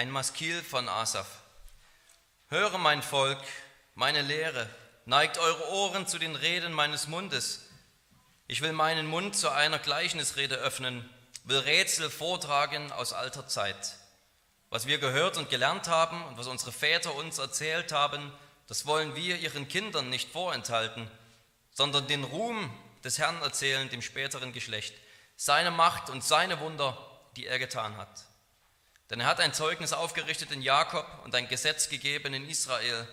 Ein Maskil von Asaf. Höre mein Volk, meine Lehre, neigt eure Ohren zu den Reden meines Mundes. Ich will meinen Mund zu einer Gleichnisrede öffnen, will Rätsel vortragen aus alter Zeit. Was wir gehört und gelernt haben und was unsere Väter uns erzählt haben, das wollen wir ihren Kindern nicht vorenthalten, sondern den Ruhm des Herrn erzählen dem späteren Geschlecht, seine Macht und seine Wunder, die er getan hat. Denn er hat ein Zeugnis aufgerichtet in Jakob und ein Gesetz gegeben in Israel.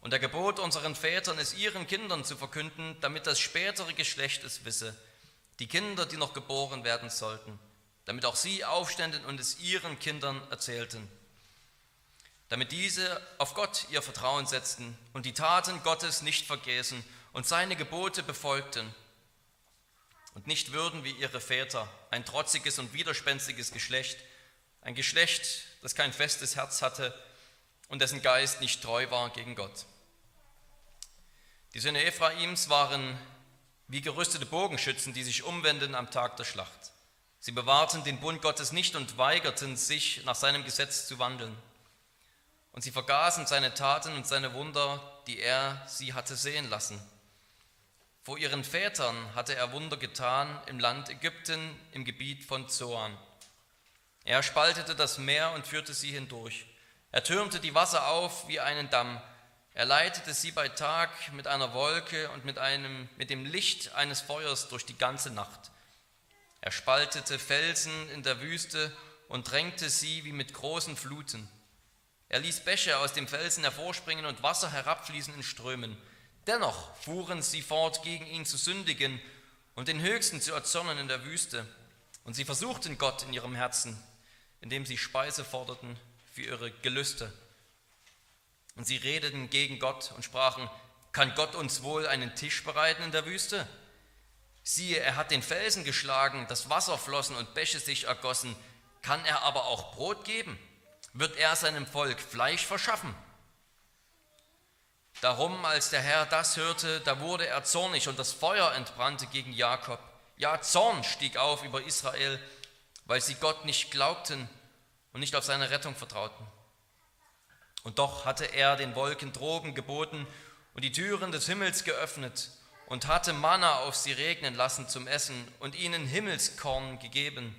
Und er gebot unseren Vätern, es ihren Kindern zu verkünden, damit das spätere Geschlecht es wisse, die Kinder, die noch geboren werden sollten, damit auch sie aufständen und es ihren Kindern erzählten, damit diese auf Gott ihr Vertrauen setzten und die Taten Gottes nicht vergessen und seine Gebote befolgten und nicht würden wie ihre Väter, ein trotziges und widerspenstiges Geschlecht, ein Geschlecht, das kein festes Herz hatte und dessen Geist nicht treu war gegen Gott. Die Söhne Ephraims waren wie gerüstete Bogenschützen, die sich umwenden am Tag der Schlacht. Sie bewahrten den Bund Gottes nicht und weigerten sich, nach seinem Gesetz zu wandeln. Und sie vergaßen seine Taten und seine Wunder, die er sie hatte sehen lassen. Vor ihren Vätern hatte er Wunder getan im Land Ägypten, im Gebiet von Zoan. Er spaltete das Meer und führte sie hindurch. Er türmte die Wasser auf wie einen Damm. Er leitete sie bei Tag mit einer Wolke und mit, einem, mit dem Licht eines Feuers durch die ganze Nacht. Er spaltete Felsen in der Wüste und drängte sie wie mit großen Fluten. Er ließ Bäche aus dem Felsen hervorspringen und Wasser herabfließen in Strömen. Dennoch fuhren sie fort, gegen ihn zu sündigen und den Höchsten zu erzürnen in der Wüste. Und sie versuchten Gott in ihrem Herzen, indem sie Speise forderten für ihre Gelüste. Und sie redeten gegen Gott und sprachen, kann Gott uns wohl einen Tisch bereiten in der Wüste? Siehe, er hat den Felsen geschlagen, das Wasser flossen und Bäche sich ergossen. Kann er aber auch Brot geben? Wird er seinem Volk Fleisch verschaffen? Darum, als der Herr das hörte, da wurde er zornig und das Feuer entbrannte gegen Jakob. Ja, Zorn stieg auf über Israel weil sie Gott nicht glaubten und nicht auf seine Rettung vertrauten. Und doch hatte er den Wolken droben geboten und die Türen des Himmels geöffnet und hatte Manna auf sie regnen lassen zum Essen und ihnen Himmelskorn gegeben.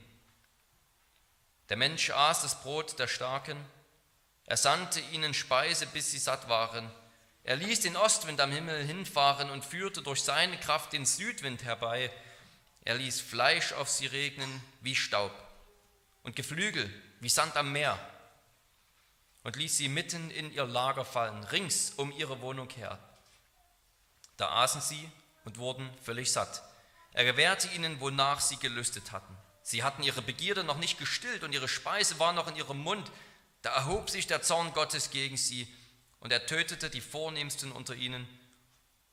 Der Mensch aß das Brot der Starken, er sandte ihnen Speise, bis sie satt waren. Er ließ den Ostwind am Himmel hinfahren und führte durch seine Kraft den Südwind herbei, er ließ Fleisch auf sie regnen wie Staub und Geflügel wie Sand am Meer und ließ sie mitten in ihr Lager fallen, rings um ihre Wohnung her. Da aßen sie und wurden völlig satt. Er gewährte ihnen, wonach sie gelüstet hatten. Sie hatten ihre Begierde noch nicht gestillt und ihre Speise war noch in ihrem Mund. Da erhob sich der Zorn Gottes gegen sie und er tötete die Vornehmsten unter ihnen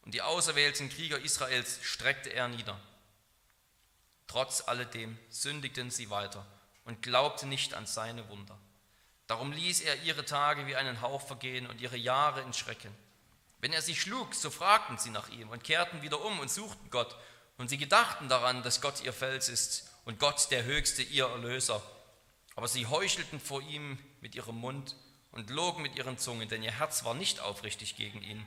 und die auserwählten Krieger Israels streckte er nieder. Trotz alledem sündigten sie weiter und glaubten nicht an seine Wunder. Darum ließ er ihre Tage wie einen Hauch vergehen und ihre Jahre in Schrecken. Wenn er sie schlug, so fragten sie nach ihm und kehrten wieder um und suchten Gott. Und sie gedachten daran, dass Gott ihr Fels ist und Gott der Höchste ihr Erlöser. Aber sie heuchelten vor ihm mit ihrem Mund und logen mit ihren Zungen, denn ihr Herz war nicht aufrichtig gegen ihn.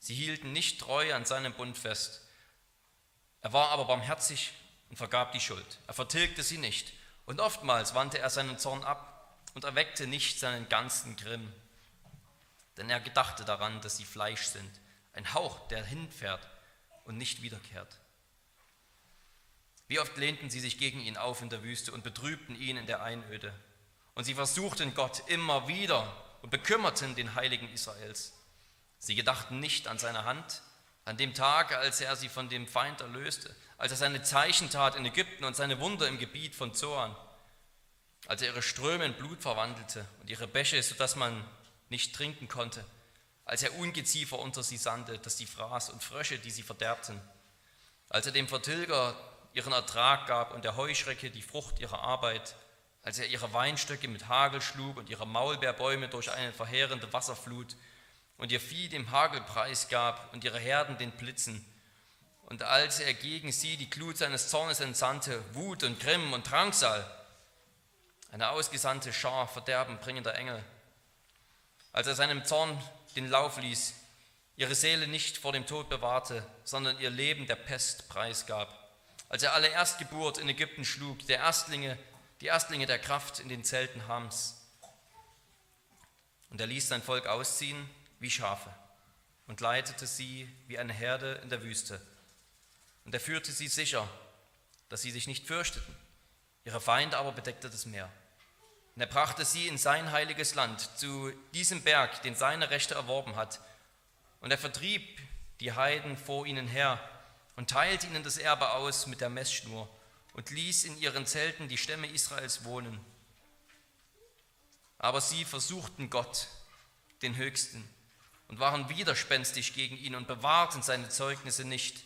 Sie hielten nicht treu an seinem Bund fest. Er war aber barmherzig und vergab die Schuld. Er vertilgte sie nicht. Und oftmals wandte er seinen Zorn ab und erweckte nicht seinen ganzen Grimm. Denn er gedachte daran, dass sie Fleisch sind, ein Hauch, der hinfährt und nicht wiederkehrt. Wie oft lehnten sie sich gegen ihn auf in der Wüste und betrübten ihn in der Einöde. Und sie versuchten Gott immer wieder und bekümmerten den Heiligen Israels. Sie gedachten nicht an seine Hand, an dem Tag, als er sie von dem Feind erlöste, als er seine Zeichen tat in Ägypten und seine Wunder im Gebiet von Zoan, als er ihre Ströme in Blut verwandelte und ihre Bäche, sodass man nicht trinken konnte, als er Ungeziefer unter sie sandte, dass sie fraß und Frösche, die sie verderbten, als er dem Vertilger ihren Ertrag gab und der Heuschrecke die Frucht ihrer Arbeit, als er ihre Weinstöcke mit Hagel schlug und ihre Maulbeerbäume durch eine verheerende Wasserflut und ihr Vieh dem Hagelpreis gab und ihre Herden den Blitzen, und als er gegen sie die Glut seines Zornes entsandte, Wut und Grimm und Drangsal, eine ausgesandte Schar verderbenbringender Engel. Als er seinem Zorn den Lauf ließ, ihre Seele nicht vor dem Tod bewahrte, sondern ihr Leben der Pest preisgab. Als er alle Erstgeburt in Ägypten schlug, der Erstlinge, die Erstlinge der Kraft in den Zelten Hams. Und er ließ sein Volk ausziehen wie Schafe und leitete sie wie eine Herde in der Wüste. Und er führte sie sicher, dass sie sich nicht fürchteten. Ihre Feinde aber bedeckte das Meer. Und er brachte sie in sein heiliges Land, zu diesem Berg, den seine Rechte erworben hat. Und er vertrieb die Heiden vor ihnen her und teilte ihnen das Erbe aus mit der Messschnur und ließ in ihren Zelten die Stämme Israels wohnen. Aber sie versuchten Gott, den Höchsten, und waren widerspenstig gegen ihn und bewahrten seine Zeugnisse nicht,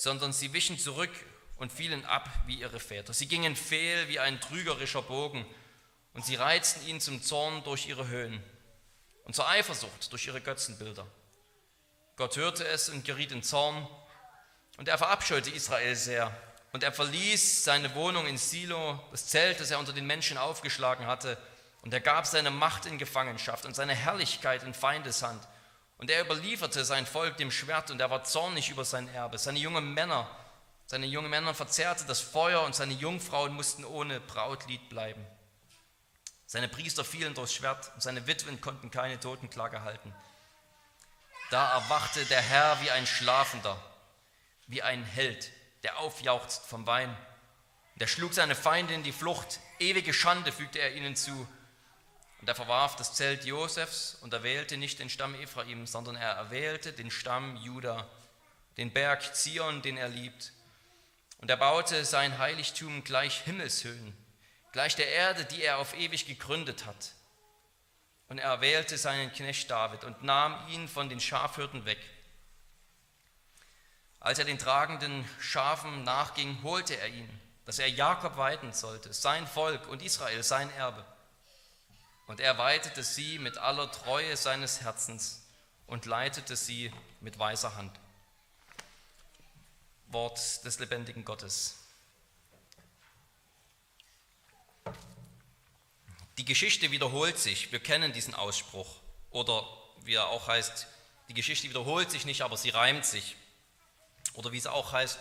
sondern sie wichen zurück und fielen ab wie ihre Väter. Sie gingen fehl wie ein trügerischer Bogen und sie reizten ihn zum Zorn durch ihre Höhen und zur Eifersucht durch ihre Götzenbilder. Gott hörte es und geriet in Zorn und er verabscheute Israel sehr und er verließ seine Wohnung in Silo, das Zelt, das er unter den Menschen aufgeschlagen hatte, und er gab seine Macht in Gefangenschaft und seine Herrlichkeit in Feindeshand. Und er überlieferte sein Volk dem Schwert und er war zornig über sein Erbe. Seine jungen Männer, seine jungen Männer verzehrte das Feuer und seine Jungfrauen mussten ohne Brautlied bleiben. Seine Priester fielen durchs Schwert und seine Witwen konnten keine Totenklage halten. Da erwachte der Herr wie ein Schlafender, wie ein Held, der aufjauchzt vom Wein. Und er schlug seine Feinde in die Flucht. Ewige Schande fügte er ihnen zu und er verwarf das Zelt Josefs und erwählte nicht den Stamm Ephraim, sondern er erwählte den Stamm Juda, den Berg Zion, den er liebt. Und er baute sein Heiligtum gleich Himmelshöhen, gleich der Erde, die er auf ewig gegründet hat. Und er erwählte seinen Knecht David und nahm ihn von den Schafhürden weg. Als er den tragenden Schafen nachging, holte er ihn, dass er Jakob weiden sollte, sein Volk und Israel sein Erbe. Und er weitete sie mit aller Treue seines Herzens und leitete sie mit weiser Hand. Wort des lebendigen Gottes. Die Geschichte wiederholt sich. Wir kennen diesen Ausspruch. Oder wie er auch heißt, die Geschichte wiederholt sich nicht, aber sie reimt sich. Oder wie es auch heißt,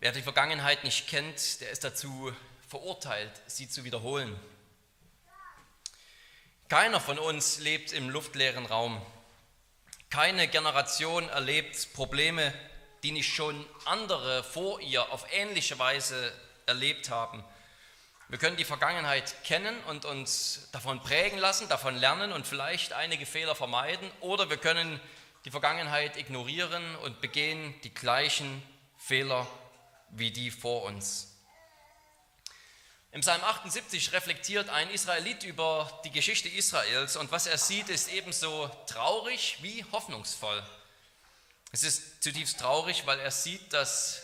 wer die Vergangenheit nicht kennt, der ist dazu verurteilt, sie zu wiederholen. Keiner von uns lebt im luftleeren Raum. Keine Generation erlebt Probleme, die nicht schon andere vor ihr auf ähnliche Weise erlebt haben. Wir können die Vergangenheit kennen und uns davon prägen lassen, davon lernen und vielleicht einige Fehler vermeiden, oder wir können die Vergangenheit ignorieren und begehen die gleichen Fehler wie die vor uns. Im Psalm 78 reflektiert ein Israelit über die Geschichte Israels und was er sieht, ist ebenso traurig wie hoffnungsvoll. Es ist zutiefst traurig, weil er sieht, dass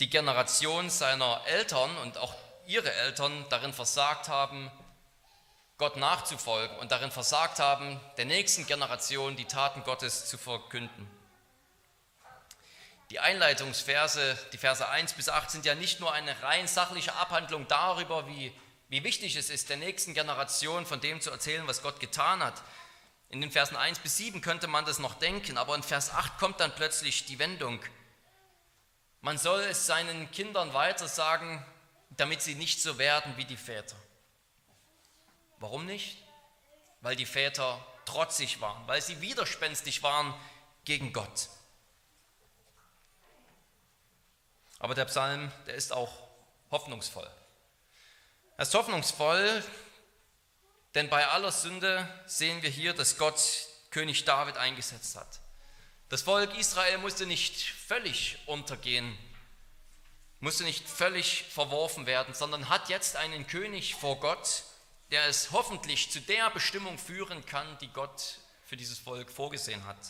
die Generation seiner Eltern und auch ihre Eltern darin versagt haben, Gott nachzufolgen und darin versagt haben, der nächsten Generation die Taten Gottes zu verkünden. Die Einleitungsverse, die Verse 1 bis 8, sind ja nicht nur eine rein sachliche Abhandlung darüber, wie, wie wichtig es ist, der nächsten Generation von dem zu erzählen, was Gott getan hat. In den Versen 1 bis 7 könnte man das noch denken, aber in Vers 8 kommt dann plötzlich die Wendung. Man soll es seinen Kindern weiter sagen, damit sie nicht so werden wie die Väter. Warum nicht? Weil die Väter trotzig waren, weil sie widerspenstig waren gegen Gott. Aber der Psalm, der ist auch hoffnungsvoll. Er ist hoffnungsvoll, denn bei aller Sünde sehen wir hier, dass Gott König David eingesetzt hat. Das Volk Israel musste nicht völlig untergehen, musste nicht völlig verworfen werden, sondern hat jetzt einen König vor Gott, der es hoffentlich zu der Bestimmung führen kann, die Gott für dieses Volk vorgesehen hat.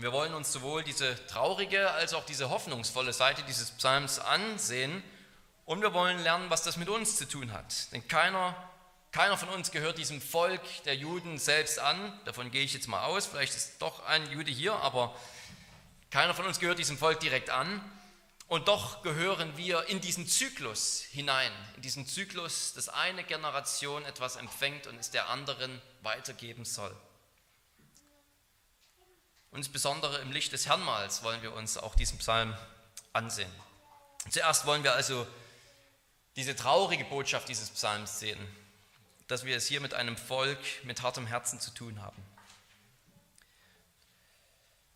Wir wollen uns sowohl diese traurige als auch diese hoffnungsvolle Seite dieses Psalms ansehen und wir wollen lernen, was das mit uns zu tun hat. Denn keiner, keiner von uns gehört diesem Volk der Juden selbst an. Davon gehe ich jetzt mal aus. Vielleicht ist doch ein Jude hier, aber keiner von uns gehört diesem Volk direkt an. Und doch gehören wir in diesen Zyklus hinein, in diesen Zyklus, dass eine Generation etwas empfängt und es der anderen weitergeben soll. Und insbesondere im Licht des Herrnmals wollen wir uns auch diesen Psalm ansehen. Zuerst wollen wir also diese traurige Botschaft dieses Psalms sehen, dass wir es hier mit einem Volk mit hartem Herzen zu tun haben.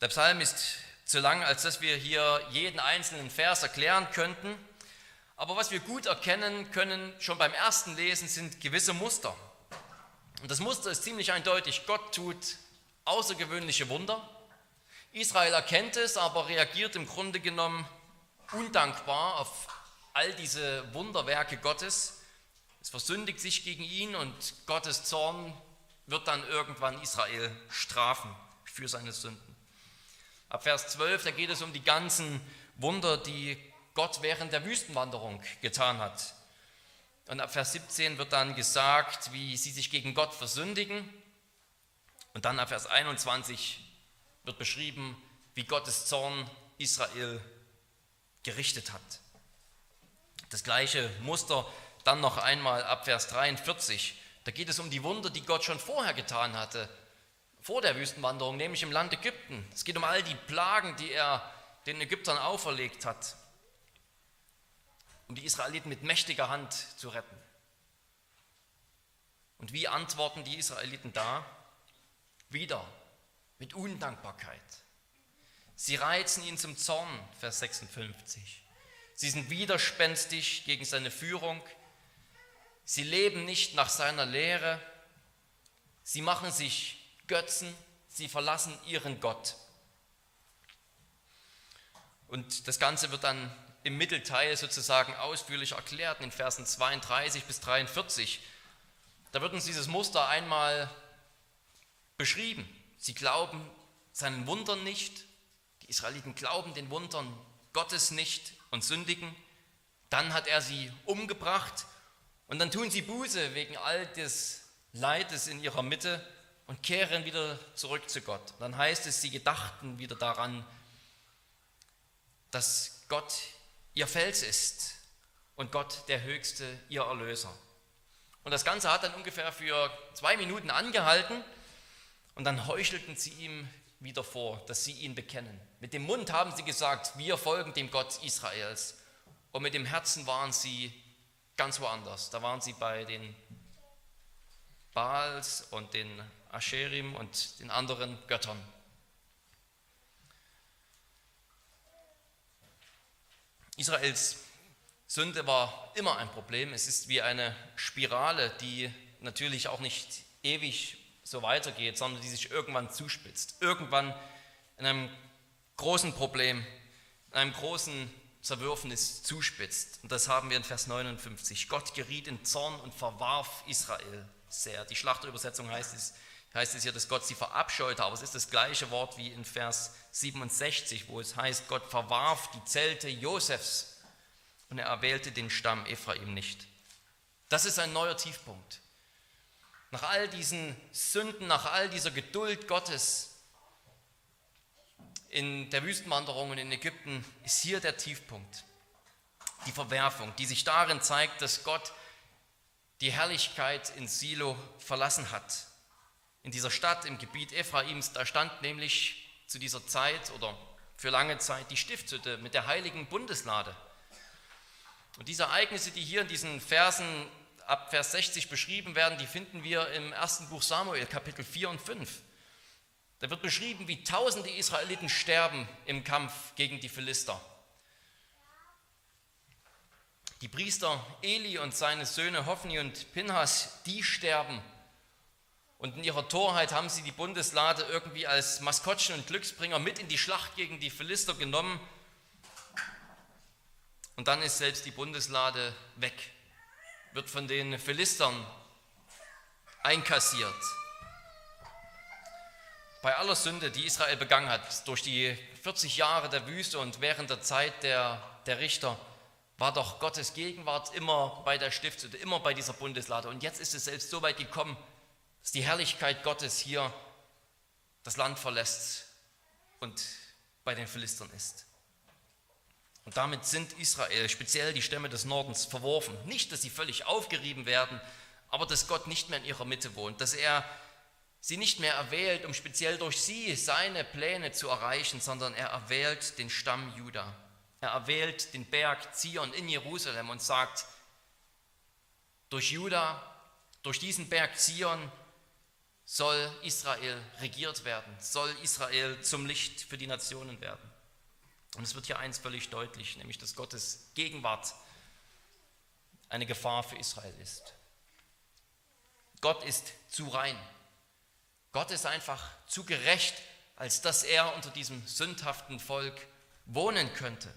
Der Psalm ist zu lang, als dass wir hier jeden einzelnen Vers erklären könnten. Aber was wir gut erkennen können, schon beim ersten Lesen, sind gewisse Muster. Und das Muster ist ziemlich eindeutig. Gott tut außergewöhnliche Wunder. Israel erkennt es, aber reagiert im Grunde genommen undankbar auf all diese Wunderwerke Gottes. Es versündigt sich gegen ihn und Gottes Zorn wird dann irgendwann Israel strafen für seine Sünden. Ab Vers 12, da geht es um die ganzen Wunder, die Gott während der Wüstenwanderung getan hat. Und ab Vers 17 wird dann gesagt, wie sie sich gegen Gott versündigen. Und dann ab Vers 21 wird beschrieben, wie Gottes Zorn Israel gerichtet hat. Das gleiche Muster dann noch einmal ab Vers 43. Da geht es um die Wunder, die Gott schon vorher getan hatte, vor der Wüstenwanderung, nämlich im Land Ägypten. Es geht um all die Plagen, die er den Ägyptern auferlegt hat, um die Israeliten mit mächtiger Hand zu retten. Und wie antworten die Israeliten da? Wieder mit Undankbarkeit. Sie reizen ihn zum Zorn, Vers 56. Sie sind widerspenstig gegen seine Führung. Sie leben nicht nach seiner Lehre. Sie machen sich Götzen, sie verlassen ihren Gott. Und das Ganze wird dann im Mittelteil sozusagen ausführlich erklärt in Versen 32 bis 43. Da wird uns dieses Muster einmal beschrieben. Sie glauben seinen Wundern nicht, die Israeliten glauben den Wundern Gottes nicht und sündigen. Dann hat er sie umgebracht und dann tun sie Buße wegen all des Leides in ihrer Mitte und kehren wieder zurück zu Gott. Dann heißt es, sie gedachten wieder daran, dass Gott ihr Fels ist und Gott der Höchste, ihr Erlöser. Und das Ganze hat dann ungefähr für zwei Minuten angehalten und dann heuchelten sie ihm wieder vor, dass sie ihn bekennen. Mit dem Mund haben sie gesagt, wir folgen dem Gott Israels. Und mit dem Herzen waren sie ganz woanders. Da waren sie bei den Baals und den Ascherim und den anderen Göttern. Israels Sünde war immer ein Problem. Es ist wie eine Spirale, die natürlich auch nicht ewig so weitergeht, sondern die sich irgendwann zuspitzt. Irgendwann in einem großen Problem, in einem großen Zerwürfnis zuspitzt. Und das haben wir in Vers 59. Gott geriet in Zorn und verwarf Israel sehr. Die Schlachterübersetzung heißt es, heißt es hier, dass Gott sie verabscheute, aber es ist das gleiche Wort wie in Vers 67, wo es heißt, Gott verwarf die Zelte Josefs und er erwählte den Stamm Ephraim nicht. Das ist ein neuer Tiefpunkt. Nach all diesen Sünden, nach all dieser Geduld Gottes in der Wüstenwanderung und in Ägypten ist hier der Tiefpunkt. Die Verwerfung, die sich darin zeigt, dass Gott die Herrlichkeit in Silo verlassen hat in dieser Stadt im Gebiet Ephraims, da stand nämlich zu dieser Zeit oder für lange Zeit die Stiftshütte mit der heiligen Bundeslade. Und diese Ereignisse, die hier in diesen Versen ab Vers 60 beschrieben werden, die finden wir im ersten Buch Samuel, Kapitel 4 und 5. Da wird beschrieben, wie tausende Israeliten sterben im Kampf gegen die Philister. Die Priester Eli und seine Söhne Hophni und Pinhas, die sterben und in ihrer Torheit haben sie die Bundeslade irgendwie als Maskottchen und Glücksbringer mit in die Schlacht gegen die Philister genommen. Und dann ist selbst die Bundeslade weg, wird von den Philistern einkassiert. Bei aller Sünde, die Israel begangen hat, durch die 40 Jahre der Wüste und während der Zeit der, der Richter, war doch Gottes Gegenwart immer bei der Stiftshütte, immer bei dieser Bundeslade. Und jetzt ist es selbst so weit gekommen, dass die Herrlichkeit Gottes hier das Land verlässt und bei den Philistern ist. Und damit sind Israel, speziell die Stämme des Nordens, verworfen. Nicht, dass sie völlig aufgerieben werden, aber dass Gott nicht mehr in ihrer Mitte wohnt, dass er sie nicht mehr erwählt, um speziell durch sie seine Pläne zu erreichen, sondern er erwählt den Stamm Juda. Er erwählt den Berg Zion in Jerusalem und sagt, durch Juda, durch diesen Berg Zion soll Israel regiert werden, soll Israel zum Licht für die Nationen werden. Und es wird hier eins völlig deutlich, nämlich dass Gottes Gegenwart eine Gefahr für Israel ist. Gott ist zu rein. Gott ist einfach zu gerecht, als dass er unter diesem sündhaften Volk wohnen könnte.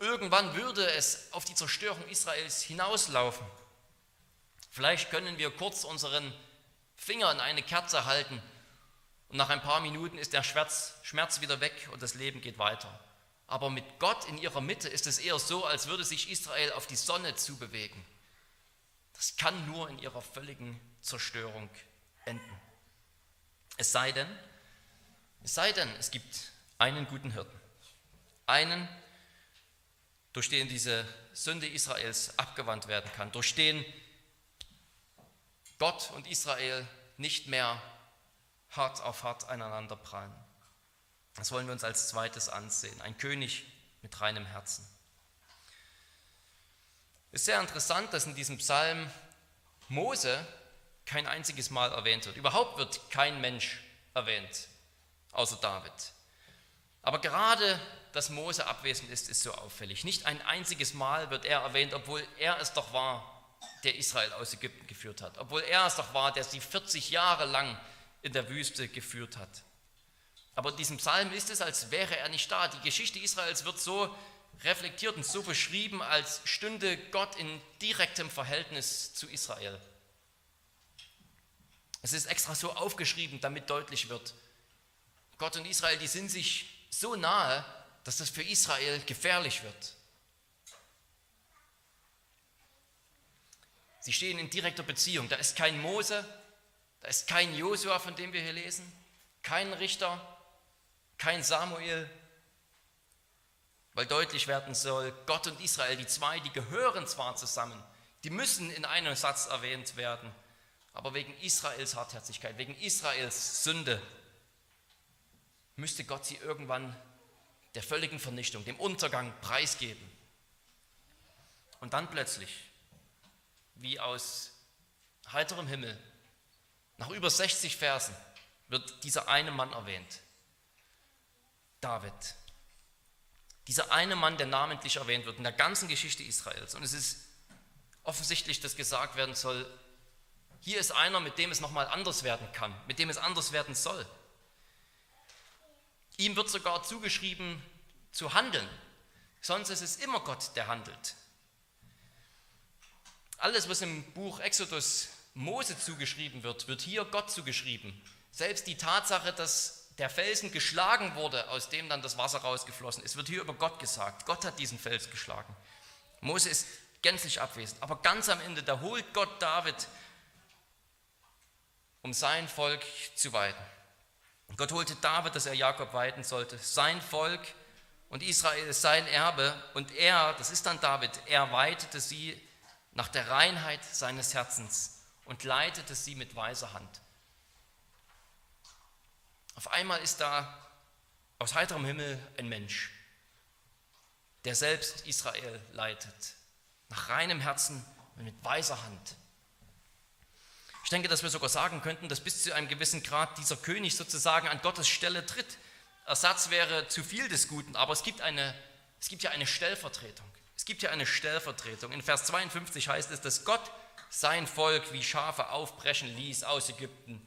Irgendwann würde es auf die Zerstörung Israels hinauslaufen. Vielleicht können wir kurz unseren Finger in eine Kerze halten und nach ein paar Minuten ist der Schmerz, Schmerz wieder weg und das Leben geht weiter. Aber mit Gott in ihrer Mitte ist es eher so, als würde sich Israel auf die Sonne zubewegen. Das kann nur in ihrer völligen Zerstörung enden. Es sei denn, es sei denn, es gibt einen guten Hirten. Einen, durch den diese Sünde Israels abgewandt werden kann, durch den Gott und Israel nicht mehr hart auf hart aneinander prallen. Das wollen wir uns als zweites ansehen. Ein König mit reinem Herzen. Es ist sehr interessant, dass in diesem Psalm Mose kein einziges Mal erwähnt wird. Überhaupt wird kein Mensch erwähnt, außer David. Aber gerade, dass Mose abwesend ist, ist so auffällig. Nicht ein einziges Mal wird er erwähnt, obwohl er es doch war, der Israel aus Ägypten geführt hat, obwohl er es doch war, der sie 40 Jahre lang in der Wüste geführt hat. Aber in diesem Psalm ist es, als wäre er nicht da. Die Geschichte Israels wird so reflektiert und so beschrieben, als stünde Gott in direktem Verhältnis zu Israel. Es ist extra so aufgeschrieben, damit deutlich wird, Gott und Israel, die sind sich so nahe, dass das für Israel gefährlich wird. Sie stehen in direkter Beziehung. Da ist kein Mose, da ist kein Josua, von dem wir hier lesen, kein Richter, kein Samuel, weil deutlich werden soll, Gott und Israel, die zwei, die gehören zwar zusammen, die müssen in einem Satz erwähnt werden, aber wegen Israels Hartherzigkeit, wegen Israels Sünde, müsste Gott sie irgendwann der völligen Vernichtung, dem Untergang preisgeben. Und dann plötzlich wie aus heiterem Himmel, nach über 60 Versen, wird dieser eine Mann erwähnt. David. Dieser eine Mann, der namentlich erwähnt wird in der ganzen Geschichte Israels. Und es ist offensichtlich, dass gesagt werden soll, hier ist einer, mit dem es nochmal anders werden kann, mit dem es anders werden soll. Ihm wird sogar zugeschrieben zu handeln. Sonst ist es immer Gott, der handelt. Alles, was im Buch Exodus Mose zugeschrieben wird, wird hier Gott zugeschrieben. Selbst die Tatsache, dass der Felsen geschlagen wurde, aus dem dann das Wasser rausgeflossen ist, wird hier über Gott gesagt. Gott hat diesen Fels geschlagen. Mose ist gänzlich abwesend. Aber ganz am Ende, da holt Gott David, um sein Volk zu weiden. Gott holte David, dass er Jakob weiden sollte. Sein Volk und Israel ist sein Erbe. Und er, das ist dann David, er weitete sie nach der Reinheit seines Herzens und leitete sie mit weiser Hand. Auf einmal ist da aus heiterem Himmel ein Mensch, der selbst Israel leitet, nach reinem Herzen und mit weiser Hand. Ich denke, dass wir sogar sagen könnten, dass bis zu einem gewissen Grad dieser König sozusagen an Gottes Stelle tritt. Ersatz wäre zu viel des Guten, aber es gibt, eine, es gibt ja eine Stellvertretung. Es gibt hier eine Stellvertretung. In Vers 52 heißt es, dass Gott sein Volk wie Schafe aufbrechen ließ aus Ägypten.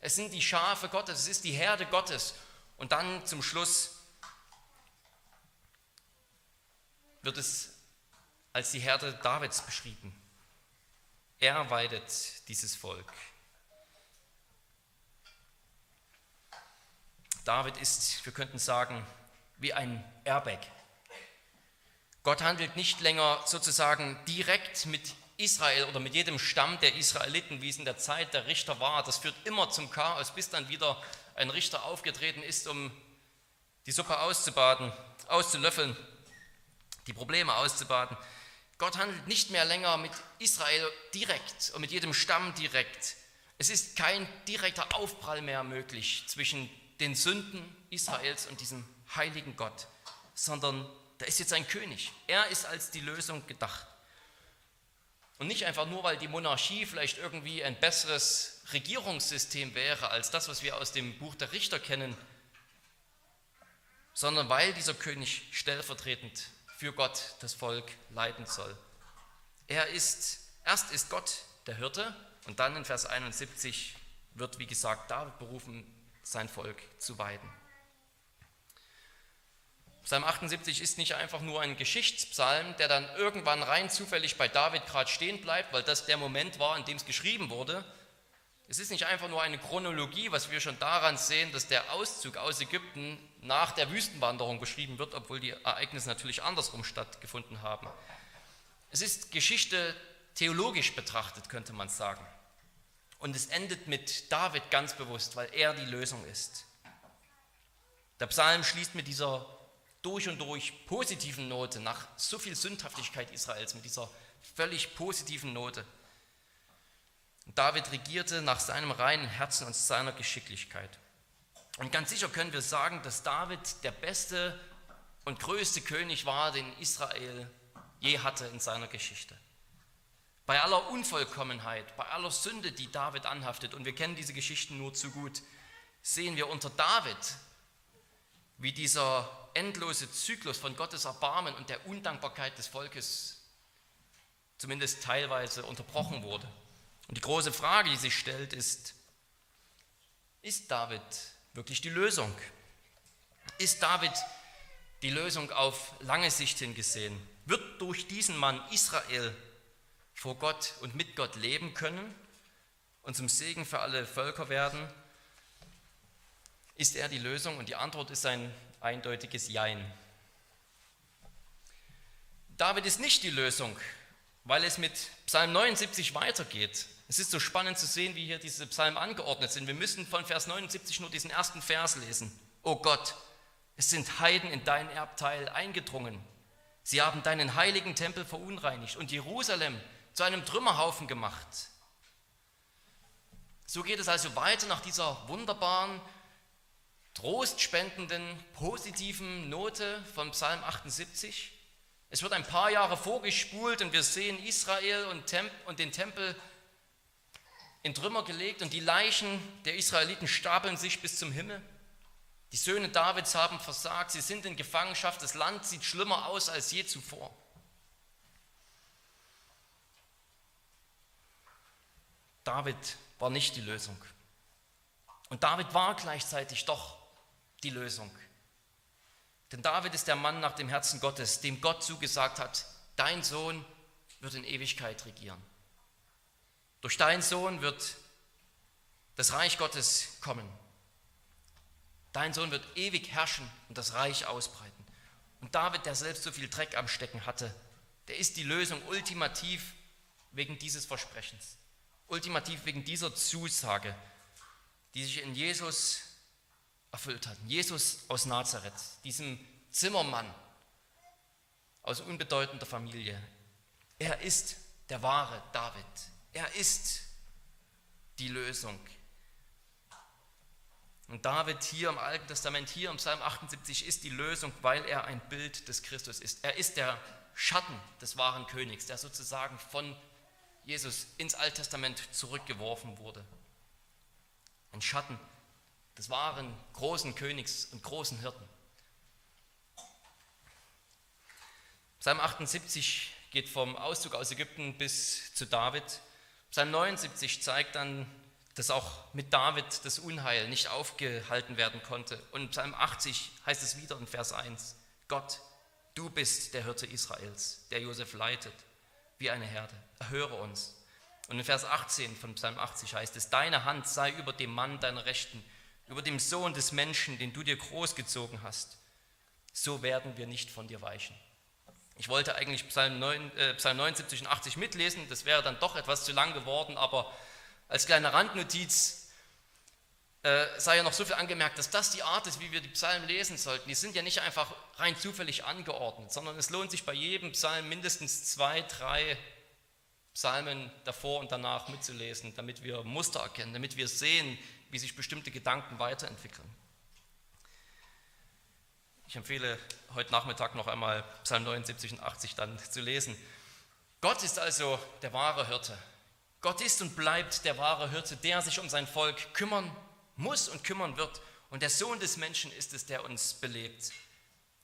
Es sind die Schafe Gottes, es ist die Herde Gottes. Und dann zum Schluss wird es als die Herde Davids beschrieben. Er weidet dieses Volk. David ist, wir könnten sagen, wie ein Airbag. Gott handelt nicht länger sozusagen direkt mit Israel oder mit jedem Stamm der Israeliten, wie es in der Zeit der Richter war. Das führt immer zum Chaos, bis dann wieder ein Richter aufgetreten ist, um die Suppe auszubaden, auszulöffeln die Probleme auszubaden. Gott handelt nicht mehr länger mit Israel direkt und mit jedem Stamm direkt. Es ist kein direkter Aufprall mehr möglich zwischen den Sünden Israels und diesem heiligen Gott, sondern da ist jetzt ein König. Er ist als die Lösung gedacht. Und nicht einfach nur, weil die Monarchie vielleicht irgendwie ein besseres Regierungssystem wäre als das, was wir aus dem Buch der Richter kennen, sondern weil dieser König stellvertretend für Gott das Volk leiten soll. Er ist, erst ist Gott der Hirte und dann in Vers 71 wird, wie gesagt, David berufen, sein Volk zu weiden. Psalm 78 ist nicht einfach nur ein Geschichtspsalm, der dann irgendwann rein zufällig bei David gerade stehen bleibt, weil das der Moment war, in dem es geschrieben wurde, es ist nicht einfach nur eine Chronologie, was wir schon daran sehen, dass der Auszug aus Ägypten nach der Wüstenwanderung beschrieben wird, obwohl die Ereignisse natürlich andersrum stattgefunden haben. Es ist Geschichte theologisch betrachtet, könnte man sagen. Und es endet mit David ganz bewusst, weil er die Lösung ist. Der Psalm schließt mit dieser durch und durch positiven Note nach so viel Sündhaftigkeit Israels, mit dieser völlig positiven Note. David regierte nach seinem reinen Herzen und seiner Geschicklichkeit. Und ganz sicher können wir sagen, dass David der beste und größte König war, den Israel je hatte in seiner Geschichte. Bei aller Unvollkommenheit, bei aller Sünde, die David anhaftet, und wir kennen diese Geschichten nur zu gut, sehen wir unter David, wie dieser endlose Zyklus von Gottes Erbarmen und der Undankbarkeit des Volkes zumindest teilweise unterbrochen wurde. Und die große Frage, die sich stellt, ist, ist David wirklich die Lösung? Ist David die Lösung auf lange Sicht hingesehen? Wird durch diesen Mann Israel vor Gott und mit Gott leben können und zum Segen für alle Völker werden? Ist er die Lösung? Und die Antwort ist ein eindeutiges Jein. David ist nicht die Lösung, weil es mit Psalm 79 weitergeht. Es ist so spannend zu sehen, wie hier diese Psalmen angeordnet sind. Wir müssen von Vers 79 nur diesen ersten Vers lesen. O Gott, es sind Heiden in dein Erbteil eingedrungen. Sie haben deinen heiligen Tempel verunreinigt und Jerusalem zu einem Trümmerhaufen gemacht. So geht es also weiter nach dieser wunderbaren, trostspendenden, positiven Note von Psalm 78. Es wird ein paar Jahre vorgespult und wir sehen Israel und, Temp und den Tempel in Trümmer gelegt und die Leichen der Israeliten stapeln sich bis zum Himmel. Die Söhne Davids haben versagt, sie sind in Gefangenschaft, das Land sieht schlimmer aus als je zuvor. David war nicht die Lösung. Und David war gleichzeitig doch die Lösung. Denn David ist der Mann nach dem Herzen Gottes, dem Gott zugesagt hat, dein Sohn wird in Ewigkeit regieren. Durch deinen Sohn wird das Reich Gottes kommen. Dein Sohn wird ewig herrschen und das Reich ausbreiten. Und David, der selbst so viel Dreck am Stecken hatte, der ist die Lösung ultimativ wegen dieses Versprechens. Ultimativ wegen dieser Zusage, die sich in Jesus erfüllt hat. Jesus aus Nazareth, diesem Zimmermann aus unbedeutender Familie. Er ist der wahre David. Er ist die Lösung. Und David hier im Alten Testament, hier im Psalm 78, ist die Lösung, weil er ein Bild des Christus ist. Er ist der Schatten des wahren Königs, der sozusagen von Jesus ins Alte Testament zurückgeworfen wurde. Ein Schatten des wahren großen Königs und großen Hirten. Psalm 78 geht vom Auszug aus Ägypten bis zu David. Psalm 79 zeigt dann, dass auch mit David das Unheil nicht aufgehalten werden konnte. Und Psalm 80 heißt es wieder in Vers 1, Gott, du bist der Hirte Israels, der Josef leitet, wie eine Herde. Erhöre uns. Und in Vers 18 von Psalm 80 heißt es, deine Hand sei über dem Mann deiner Rechten, über dem Sohn des Menschen, den du dir großgezogen hast. So werden wir nicht von dir weichen. Ich wollte eigentlich Psalm, 9, äh, Psalm 79 und 80 mitlesen, das wäre dann doch etwas zu lang geworden, aber als kleine Randnotiz, äh, sei ja noch so viel angemerkt, dass das die Art ist, wie wir die Psalmen lesen sollten. Die sind ja nicht einfach rein zufällig angeordnet, sondern es lohnt sich bei jedem Psalm mindestens zwei, drei Psalmen davor und danach mitzulesen, damit wir Muster erkennen, damit wir sehen, wie sich bestimmte Gedanken weiterentwickeln. Ich empfehle heute Nachmittag noch einmal Psalm 79 und 80 dann zu lesen. Gott ist also der wahre Hirte. Gott ist und bleibt der wahre Hirte, der sich um sein Volk kümmern muss und kümmern wird. Und der Sohn des Menschen ist es, der uns belebt.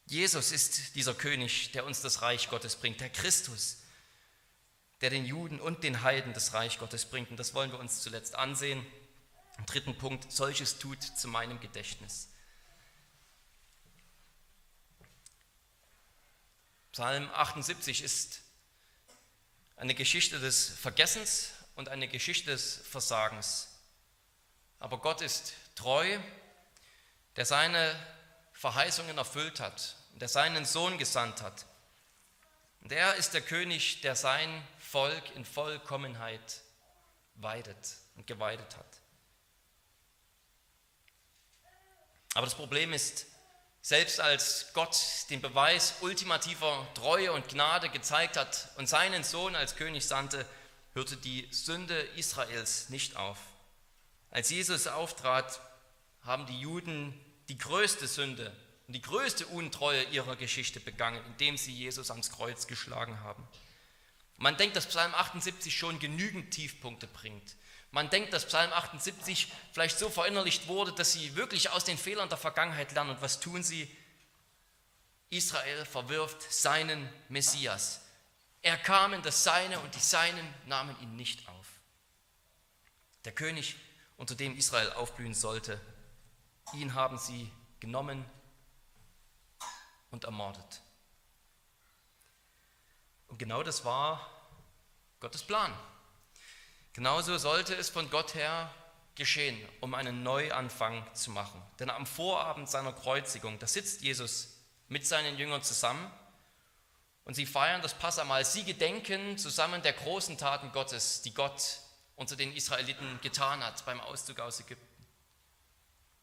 Jesus ist dieser König, der uns das Reich Gottes bringt, der Christus, der den Juden und den Heiden das Reich Gottes bringt. Und das wollen wir uns zuletzt ansehen. Im dritten Punkt, solches tut zu meinem Gedächtnis. Psalm 78 ist eine Geschichte des Vergessens und eine Geschichte des Versagens. Aber Gott ist treu, der seine Verheißungen erfüllt hat der seinen Sohn gesandt hat. Und er ist der König, der sein Volk in Vollkommenheit weidet und geweidet hat. Aber das Problem ist, selbst als Gott den Beweis ultimativer Treue und Gnade gezeigt hat und seinen Sohn als König sandte, hörte die Sünde Israels nicht auf. Als Jesus auftrat, haben die Juden die größte Sünde und die größte Untreue ihrer Geschichte begangen, indem sie Jesus ans Kreuz geschlagen haben. Man denkt, dass Psalm 78 schon genügend Tiefpunkte bringt. Man denkt, dass Psalm 78 vielleicht so verinnerlicht wurde, dass sie wirklich aus den Fehlern der Vergangenheit lernen. Und was tun sie? Israel verwirft seinen Messias. Er kam in das Seine und die Seinen nahmen ihn nicht auf. Der König unter dem Israel aufblühen sollte. Ihn haben sie genommen und ermordet. Und genau das war Gottes Plan. Genauso sollte es von Gott her geschehen, um einen Neuanfang zu machen. Denn am Vorabend seiner Kreuzigung, da sitzt Jesus mit seinen Jüngern zusammen und sie feiern das Passamal. Sie gedenken zusammen der großen Taten Gottes, die Gott unter den Israeliten getan hat beim Auszug aus Ägypten.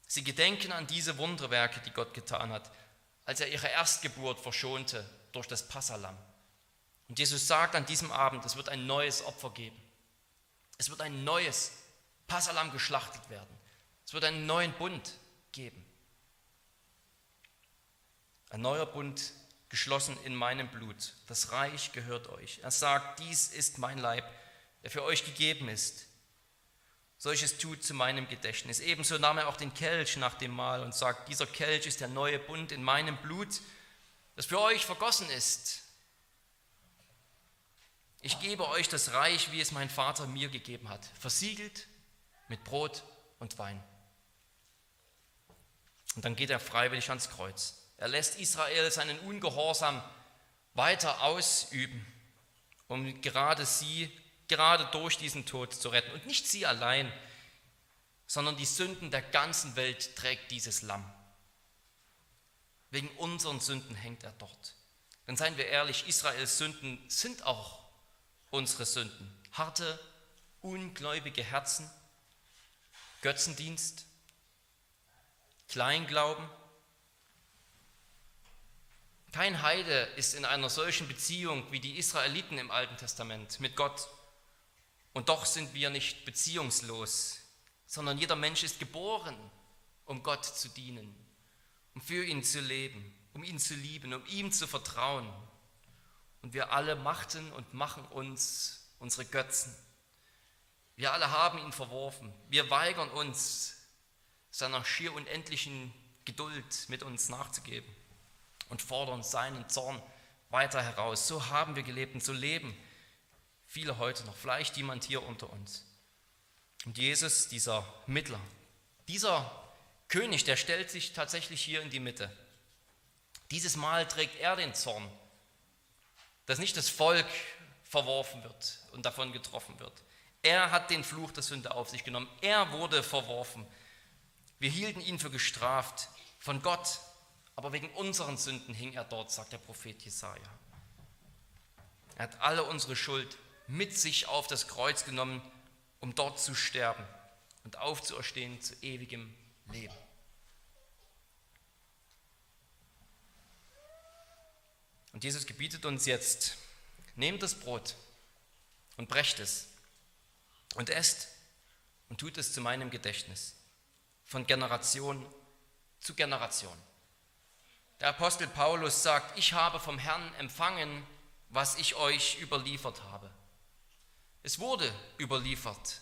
Sie gedenken an diese Wunderwerke, die Gott getan hat, als er ihre Erstgeburt verschonte durch das Passalam. Und Jesus sagt an diesem Abend, es wird ein neues Opfer geben. Es wird ein neues Passalam geschlachtet werden. Es wird einen neuen Bund geben. Ein neuer Bund geschlossen in meinem Blut. Das Reich gehört euch. Er sagt, dies ist mein Leib, der für euch gegeben ist. Solches tut zu meinem Gedächtnis. Ebenso nahm er auch den Kelch nach dem Mahl und sagt, dieser Kelch ist der neue Bund in meinem Blut, das für euch vergossen ist. Ich gebe euch das Reich, wie es mein Vater mir gegeben hat, versiegelt mit Brot und Wein. Und dann geht er freiwillig ans Kreuz. Er lässt Israel seinen Ungehorsam weiter ausüben, um gerade sie gerade durch diesen Tod zu retten. Und nicht sie allein, sondern die Sünden der ganzen Welt trägt dieses Lamm. Wegen unseren Sünden hängt er dort. Denn seien wir ehrlich, Israels Sünden sind auch unsere Sünden. Harte, ungläubige Herzen, Götzendienst, Kleinglauben. Kein Heide ist in einer solchen Beziehung wie die Israeliten im Alten Testament mit Gott und doch sind wir nicht beziehungslos, sondern jeder Mensch ist geboren, um Gott zu dienen, um für ihn zu leben, um ihn zu lieben, um ihm zu vertrauen. Und wir alle machten und machen uns unsere Götzen. Wir alle haben ihn verworfen. Wir weigern uns, seiner schier unendlichen Geduld mit uns nachzugeben und fordern seinen Zorn weiter heraus. So haben wir gelebt und so leben Viele heute noch, vielleicht jemand hier unter uns. Und Jesus, dieser Mittler, dieser König, der stellt sich tatsächlich hier in die Mitte. Dieses Mal trägt er den Zorn, dass nicht das Volk verworfen wird und davon getroffen wird. Er hat den Fluch der Sünde auf sich genommen. Er wurde verworfen. Wir hielten ihn für gestraft von Gott, aber wegen unseren Sünden hing er dort, sagt der Prophet Jesaja. Er hat alle unsere Schuld mit sich auf das Kreuz genommen, um dort zu sterben und aufzuerstehen zu ewigem Leben. Und Jesus gebietet uns jetzt, nehmt das Brot und brecht es und esst und tut es zu meinem Gedächtnis von Generation zu Generation. Der Apostel Paulus sagt, ich habe vom Herrn empfangen, was ich euch überliefert habe. Es wurde überliefert.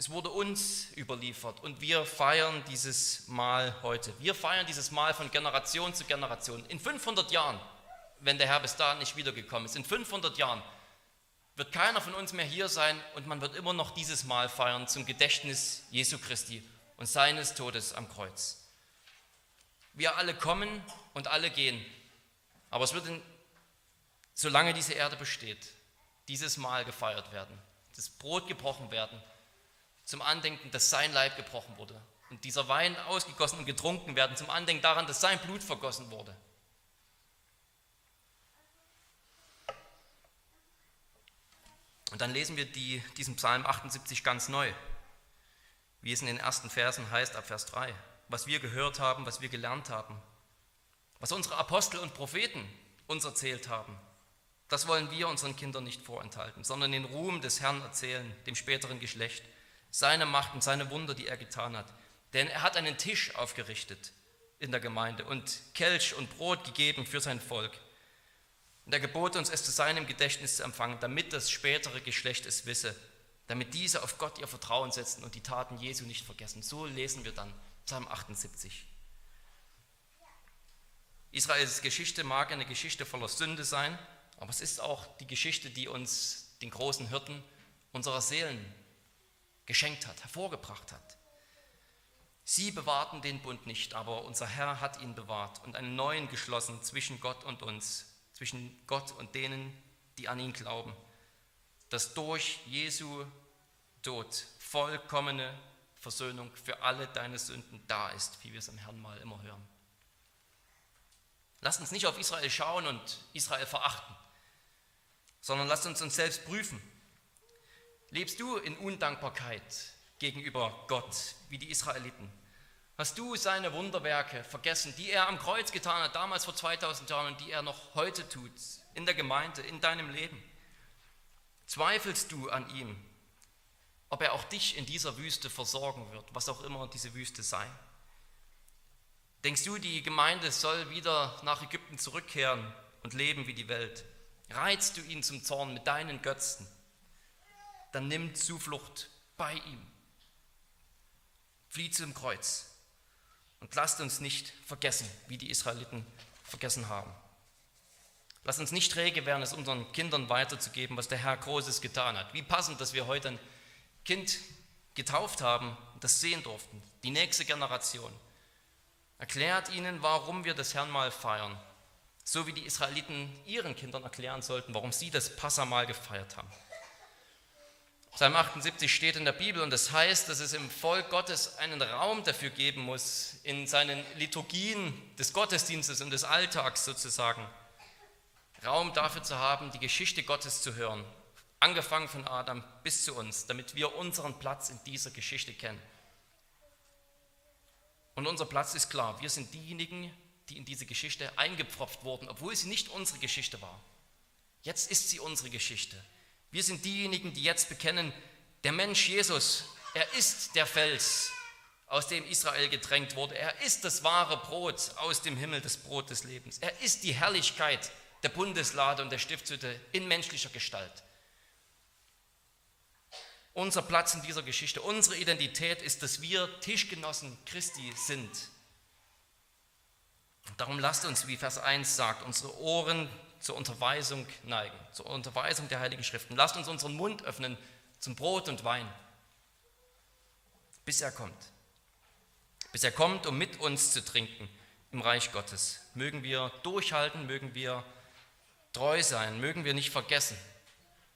Es wurde uns überliefert und wir feiern dieses Mahl heute. Wir feiern dieses Mahl von Generation zu Generation. In 500 Jahren, wenn der Herr bis dahin nicht wiedergekommen ist, in 500 Jahren wird keiner von uns mehr hier sein und man wird immer noch dieses Mahl feiern zum Gedächtnis Jesu Christi und seines Todes am Kreuz. Wir alle kommen und alle gehen, aber es wird, in, solange diese Erde besteht, dieses Mahl gefeiert werden, das Brot gebrochen werden, zum Andenken, dass sein Leib gebrochen wurde und dieser Wein ausgegossen und getrunken werden, zum Andenken daran, dass sein Blut vergossen wurde. Und dann lesen wir die, diesen Psalm 78 ganz neu, wie es in den ersten Versen heißt, ab Vers 3. Was wir gehört haben, was wir gelernt haben, was unsere Apostel und Propheten uns erzählt haben, das wollen wir unseren Kindern nicht vorenthalten, sondern den Ruhm des Herrn erzählen, dem späteren Geschlecht, seine Macht und seine Wunder, die er getan hat. Denn er hat einen Tisch aufgerichtet in der Gemeinde und Kelch und Brot gegeben für sein Volk. Und er gebot uns, es zu seinem Gedächtnis zu empfangen, damit das spätere Geschlecht es wisse, damit diese auf Gott ihr Vertrauen setzen und die Taten Jesu nicht vergessen. So lesen wir dann Psalm 78. Israels Geschichte mag eine Geschichte voller Sünde sein, aber es ist auch die Geschichte, die uns den großen Hirten unserer Seelen geschenkt hat, hervorgebracht hat. Sie bewahrten den Bund nicht, aber unser Herr hat ihn bewahrt und einen neuen geschlossen zwischen Gott und uns, zwischen Gott und denen, die an ihn glauben, dass durch Jesu Tod vollkommene Versöhnung für alle deine Sünden da ist, wie wir es im Herrn mal immer hören. Lasst uns nicht auf Israel schauen und Israel verachten, sondern lasst uns uns selbst prüfen. Lebst du in Undankbarkeit gegenüber Gott, wie die Israeliten? Hast du seine Wunderwerke vergessen, die er am Kreuz getan hat, damals vor 2000 Jahren und die er noch heute tut, in der Gemeinde, in deinem Leben? Zweifelst du an ihm, ob er auch dich in dieser Wüste versorgen wird, was auch immer diese Wüste sei? Denkst du, die Gemeinde soll wieder nach Ägypten zurückkehren und leben wie die Welt? Reizt du ihn zum Zorn mit deinen Götzen? Dann nimm Zuflucht bei ihm. Flieh zum Kreuz und lasst uns nicht vergessen, wie die Israeliten vergessen haben. Lass uns nicht träge werden, es unseren Kindern weiterzugeben, was der Herr Großes getan hat. Wie passend, dass wir heute ein Kind getauft haben das sehen durften. Die nächste Generation. Erklärt ihnen, warum wir das Herrn feiern. So wie die Israeliten ihren Kindern erklären sollten, warum sie das Passamal gefeiert haben. Psalm 78 steht in der Bibel und das heißt, dass es im Volk Gottes einen Raum dafür geben muss, in seinen Liturgien des Gottesdienstes und des Alltags sozusagen, Raum dafür zu haben, die Geschichte Gottes zu hören, angefangen von Adam bis zu uns, damit wir unseren Platz in dieser Geschichte kennen. Und unser Platz ist klar, wir sind diejenigen, die in diese Geschichte eingepfropft wurden, obwohl sie nicht unsere Geschichte war. Jetzt ist sie unsere Geschichte. Wir sind diejenigen, die jetzt bekennen, der Mensch Jesus, er ist der Fels, aus dem Israel getränkt wurde. Er ist das wahre Brot aus dem Himmel, das Brot des Lebens. Er ist die Herrlichkeit der Bundeslade und der Stiftshütte in menschlicher Gestalt. Unser Platz in dieser Geschichte, unsere Identität ist, dass wir Tischgenossen Christi sind. Darum lasst uns, wie Vers 1 sagt, unsere Ohren zur Unterweisung neigen, zur Unterweisung der Heiligen Schriften. Lasst uns unseren Mund öffnen zum Brot und Wein, bis er kommt. Bis er kommt, um mit uns zu trinken im Reich Gottes. Mögen wir durchhalten, mögen wir treu sein, mögen wir nicht vergessen,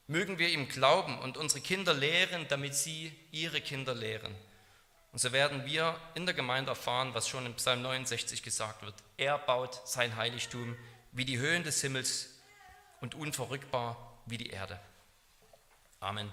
mögen wir ihm glauben und unsere Kinder lehren, damit sie ihre Kinder lehren. Und so werden wir in der Gemeinde erfahren, was schon im Psalm 69 gesagt wird. Er baut sein Heiligtum wie die Höhen des Himmels und unverrückbar wie die Erde. Amen.